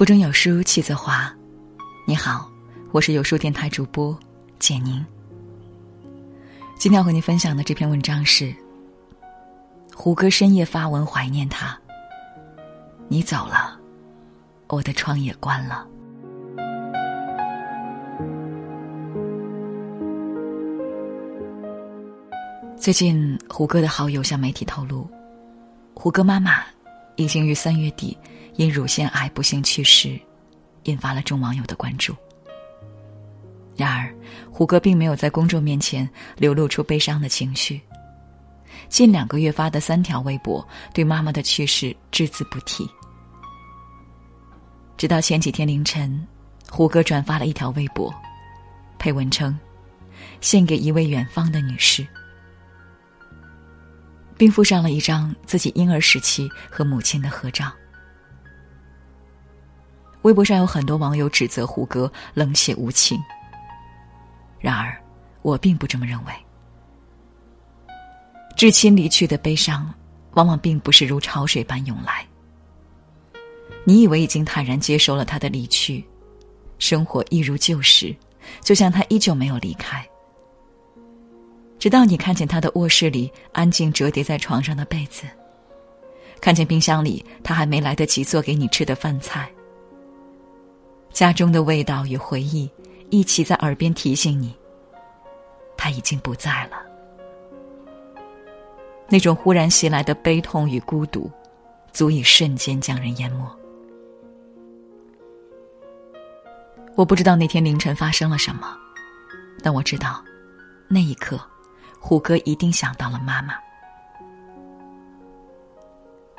腹中有书气自华。你好，我是有书电台主播简宁。今天要和你分享的这篇文章是：胡歌深夜发文怀念他。你走了，我的窗也关了。最近，胡歌的好友向媒体透露，胡歌妈妈已经于三月底因乳腺癌不幸去世，引发了众网友的关注。然而，胡歌并没有在公众面前流露出悲伤的情绪，近两个月发的三条微博对妈妈的去世只字不提。直到前几天凌晨，胡歌转发了一条微博，配文称：“献给一位远方的女士。”并附上了一张自己婴儿时期和母亲的合照。微博上有很多网友指责胡歌冷血无情，然而我并不这么认为。至亲离去的悲伤，往往并不是如潮水般涌来。你以为已经坦然接受了他的离去，生活一如旧时，就像他依旧没有离开。直到你看见他的卧室里安静折叠在床上的被子，看见冰箱里他还没来得及做给你吃的饭菜，家中的味道与回忆一起在耳边提醒你，他已经不在了。那种忽然袭来的悲痛与孤独，足以瞬间将人淹没。我不知道那天凌晨发生了什么，但我知道，那一刻。胡歌一定想到了妈妈。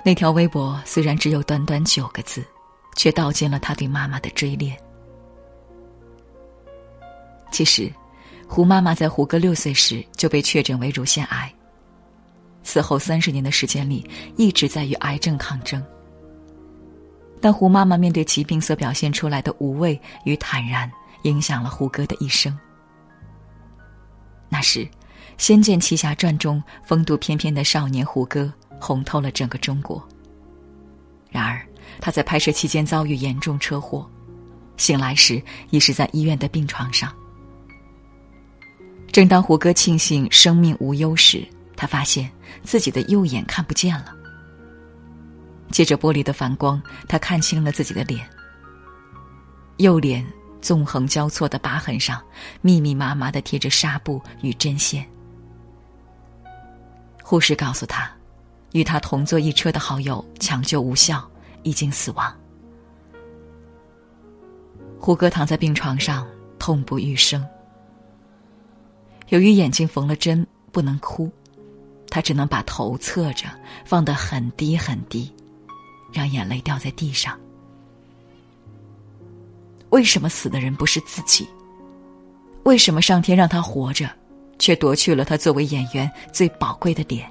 那条微博虽然只有短短九个字，却道尽了他对妈妈的追恋。其实，胡妈妈在胡歌六岁时就被确诊为乳腺癌。此后三十年的时间里，一直在与癌症抗争。但胡妈妈面对疾病所表现出来的无畏与坦然，影响了胡歌的一生。那时。《仙剑奇侠传》中风度翩翩的少年胡歌红透了整个中国。然而，他在拍摄期间遭遇严重车祸，醒来时已是在医院的病床上。正当胡歌庆幸生命无忧时，他发现自己的右眼看不见了。借着玻璃的反光，他看清了自己的脸。右脸纵横交错的疤痕上，密密麻麻的贴着纱布与针线。护士告诉他，与他同坐一车的好友抢救无效，已经死亡。胡歌躺在病床上，痛不欲生。由于眼睛缝了针，不能哭，他只能把头侧着，放得很低很低，让眼泪掉在地上。为什么死的人不是自己？为什么上天让他活着？却夺去了他作为演员最宝贵的脸。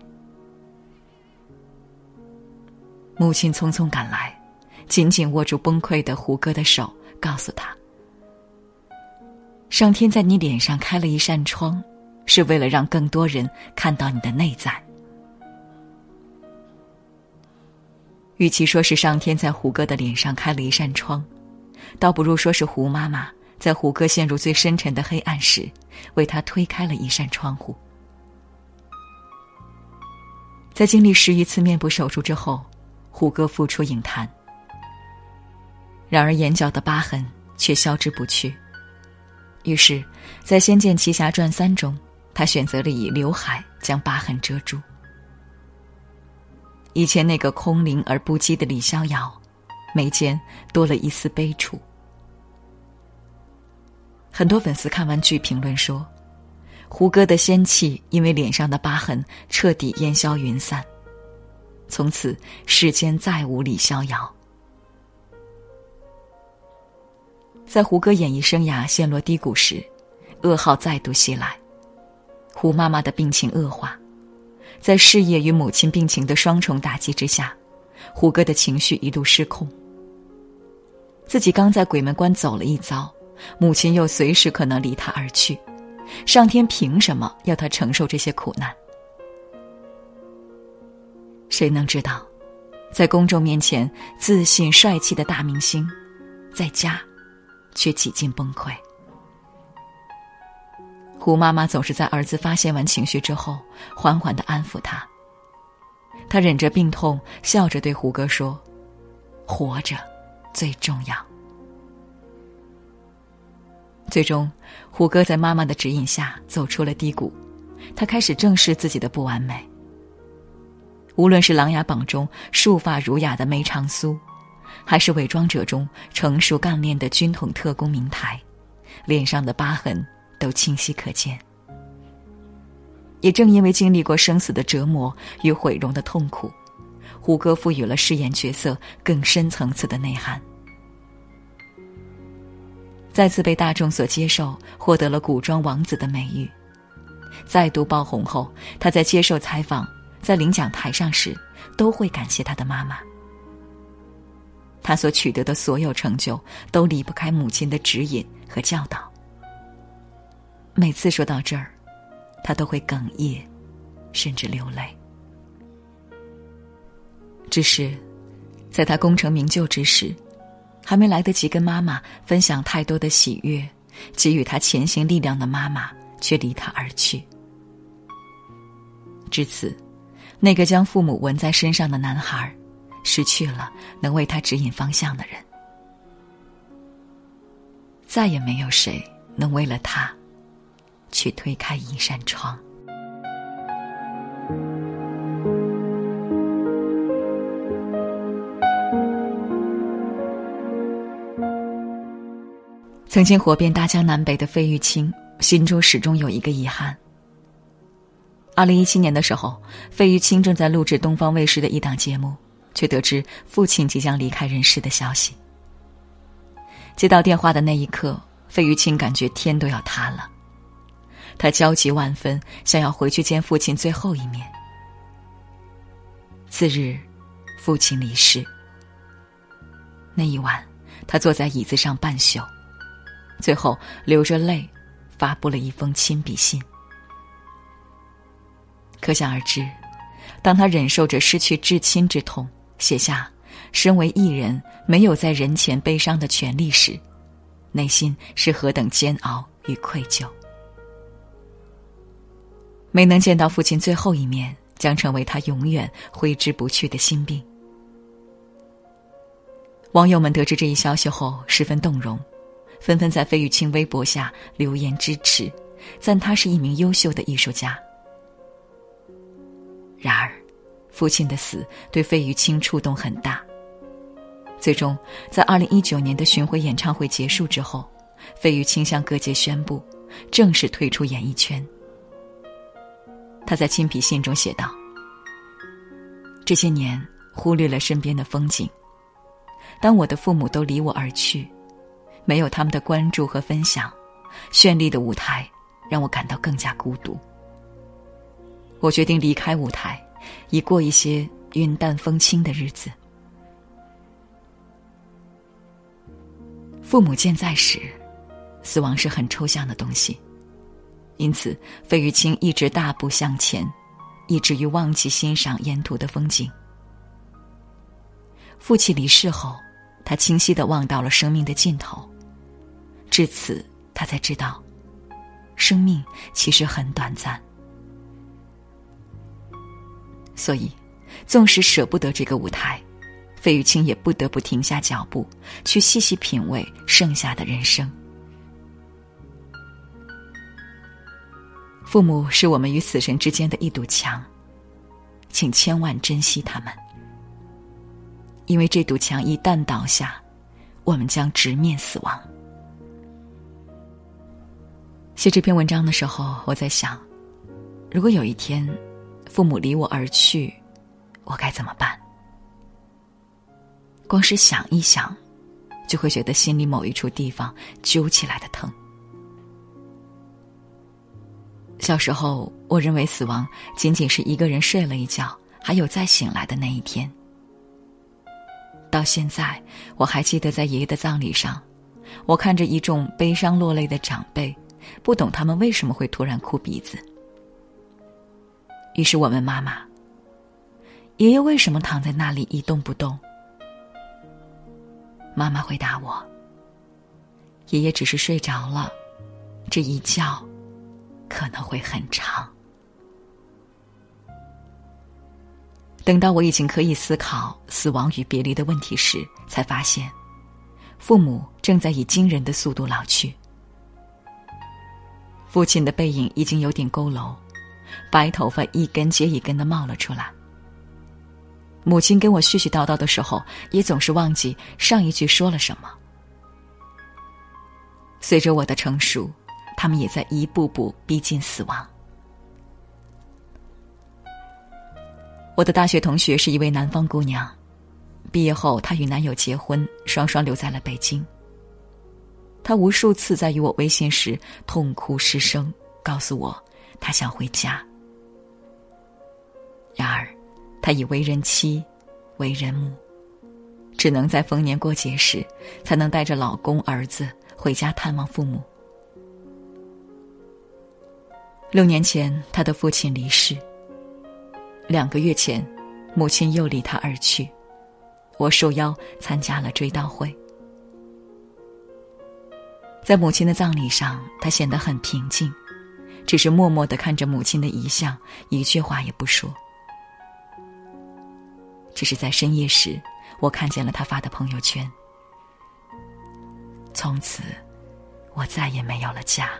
母亲匆匆赶来，紧紧握住崩溃的胡歌的手，告诉他：“上天在你脸上开了一扇窗，是为了让更多人看到你的内在。与其说是上天在胡歌的脸上开了一扇窗，倒不如说是胡妈妈。”在胡歌陷入最深沉的黑暗时，为他推开了一扇窗户。在经历十余次面部手术之后，胡歌复出影坛。然而眼角的疤痕却消之不去。于是，在《仙剑奇侠传三》中，他选择了以刘海将疤痕遮住。以前那个空灵而不羁的李逍遥，眉间多了一丝悲楚。很多粉丝看完剧评论说，胡歌的仙气因为脸上的疤痕彻底烟消云散，从此世间再无李逍遥。在胡歌演艺生涯陷落低谷时，噩耗再度袭来，胡妈妈的病情恶化，在事业与母亲病情的双重打击之下，胡歌的情绪一度失控。自己刚在鬼门关走了一遭。母亲又随时可能离他而去，上天凭什么要他承受这些苦难？谁能知道，在公众面前自信帅气的大明星，在家，却几近崩溃。胡妈妈总是在儿子发泄完情绪之后，缓缓的安抚他。她忍着病痛，笑着对胡歌说：“活着最重要。”最终，胡歌在妈妈的指引下走出了低谷，他开始正视自己的不完美。无论是《琅琊榜》中束发儒雅的梅长苏，还是《伪装者》中成熟干练的军统特工明台，脸上的疤痕。都清晰可见。也正因为经历过生死的折磨与毁容的痛苦，胡歌赋予了饰演角色更深层次的内涵。再次被大众所接受，获得了“古装王子”的美誉。再度爆红后，他在接受采访、在领奖台上时，都会感谢他的妈妈。他所取得的所有成就，都离不开母亲的指引和教导。每次说到这儿，他都会哽咽，甚至流泪。只是，在他功成名就之时，还没来得及跟妈妈分享太多的喜悦，给予他前行力量的妈妈却离他而去。至此，那个将父母纹在身上的男孩，失去了能为他指引方向的人，再也没有谁能为了他。去推开一扇窗。曾经火遍大江南北的费玉清，心中始终有一个遗憾。二零一七年的时候，费玉清正在录制东方卫视的一档节目，却得知父亲即将离开人世的消息。接到电话的那一刻，费玉清感觉天都要塌了。他焦急万分，想要回去见父亲最后一面。次日，父亲离世。那一晚，他坐在椅子上半宿，最后流着泪，发布了一封亲笔信。可想而知，当他忍受着失去至亲之痛，写下“身为艺人，没有在人前悲伤的权利”时，内心是何等煎熬与愧疚。没能见到父亲最后一面，将成为他永远挥之不去的心病。网友们得知这一消息后，十分动容，纷纷在费玉清微博下留言支持，赞他是一名优秀的艺术家。然而，父亲的死对费玉清触动很大。最终，在二零一九年的巡回演唱会结束之后，费玉清向各界宣布，正式退出演艺圈。他在亲笔信中写道：“这些年忽略了身边的风景，当我的父母都离我而去，没有他们的关注和分享，绚丽的舞台让我感到更加孤独。我决定离开舞台，以过一些云淡风轻的日子。父母健在时，死亡是很抽象的东西。”因此，费玉清一直大步向前，以至于忘记欣赏沿途的风景。父亲离世后，他清晰的望到了生命的尽头。至此，他才知道，生命其实很短暂。所以，纵使舍不得这个舞台，费玉清也不得不停下脚步，去细细品味剩下的人生。父母是我们与死神之间的一堵墙，请千万珍惜他们，因为这堵墙一旦倒下，我们将直面死亡。写这篇文章的时候，我在想，如果有一天父母离我而去，我该怎么办？光是想一想，就会觉得心里某一处地方揪起来的疼。小时候，我认为死亡仅仅是一个人睡了一觉，还有再醒来的那一天。到现在，我还记得在爷爷的葬礼上，我看着一众悲伤落泪的长辈，不懂他们为什么会突然哭鼻子。于是我问妈妈：“爷爷为什么躺在那里一动不动？”妈妈回答我：“爷爷只是睡着了，这一觉可能会很长。等到我已经可以思考死亡与别离的问题时，才发现，父母正在以惊人的速度老去。父亲的背影已经有点佝偻，白头发一根接一根的冒了出来。母亲跟我絮絮叨叨的时候，也总是忘记上一句说了什么。随着我的成熟，他们也在一步步逼近死亡。我的大学同学是一位南方姑娘，毕业后她与男友结婚，双双留在了北京。她无数次在与我微信时痛哭失声，告诉我她想回家。然而，她已为人妻，为人母，只能在逢年过节时才能带着老公、儿子回家探望父母。六年前，她的父亲离世。两个月前，母亲又离他而去，我受邀参加了追悼会。在母亲的葬礼上，他显得很平静，只是默默的看着母亲的遗像，一句话也不说。只是在深夜时，我看见了他发的朋友圈。从此，我再也没有了家。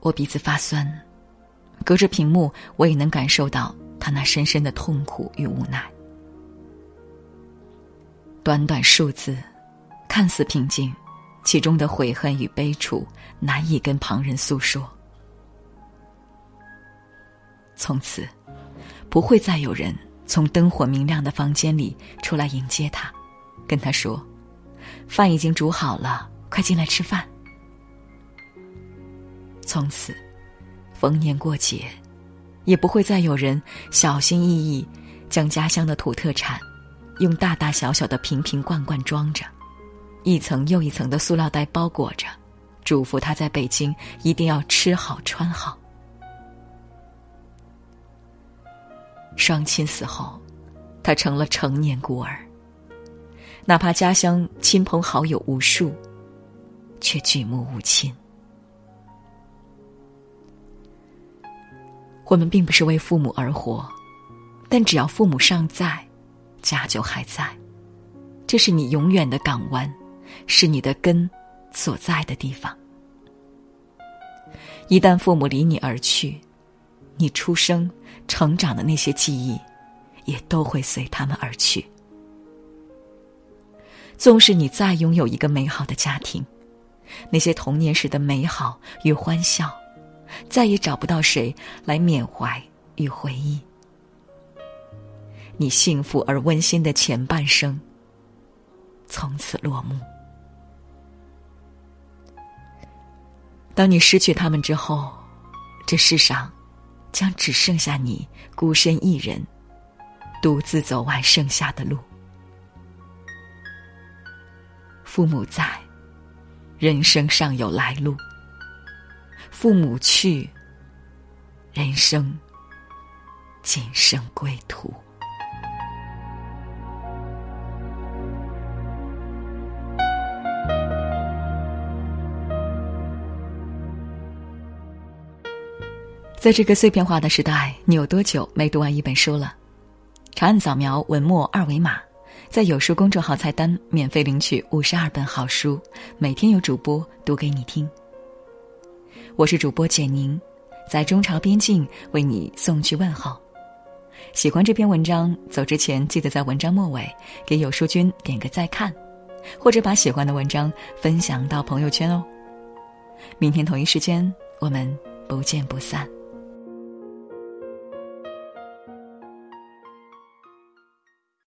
我鼻子发酸。隔着屏幕，我也能感受到他那深深的痛苦与无奈。短短数字，看似平静，其中的悔恨与悲楚难以跟旁人诉说。从此，不会再有人从灯火明亮的房间里出来迎接他，跟他说：“饭已经煮好了，快进来吃饭。”从此。逢年过节，也不会再有人小心翼翼将家乡的土特产用大大小小的瓶瓶罐罐装着，一层又一层的塑料袋包裹着，嘱咐他在北京一定要吃好穿好。双亲死后，他成了成年孤儿，哪怕家乡亲朋好友无数，却举目无亲。我们并不是为父母而活，但只要父母尚在，家就还在。这是你永远的港湾，是你的根所在的地方。一旦父母离你而去，你出生、成长的那些记忆，也都会随他们而去。纵使你再拥有一个美好的家庭，那些童年时的美好与欢笑。再也找不到谁来缅怀与回忆，你幸福而温馨的前半生从此落幕。当你失去他们之后，这世上将只剩下你孤身一人，独自走完剩下的路。父母在，人生尚有来路。父母去，人生仅剩归途。在这个碎片化的时代，你有多久没读完一本书了？长按扫描文末二维码，在有书公众号菜单免费领取五十二本好书，每天有主播读给你听。我是主播简宁，在中朝边境为你送去问候。喜欢这篇文章，走之前记得在文章末尾给有书君点个再看，或者把喜欢的文章分享到朋友圈哦。明天同一时间，我们不见不散。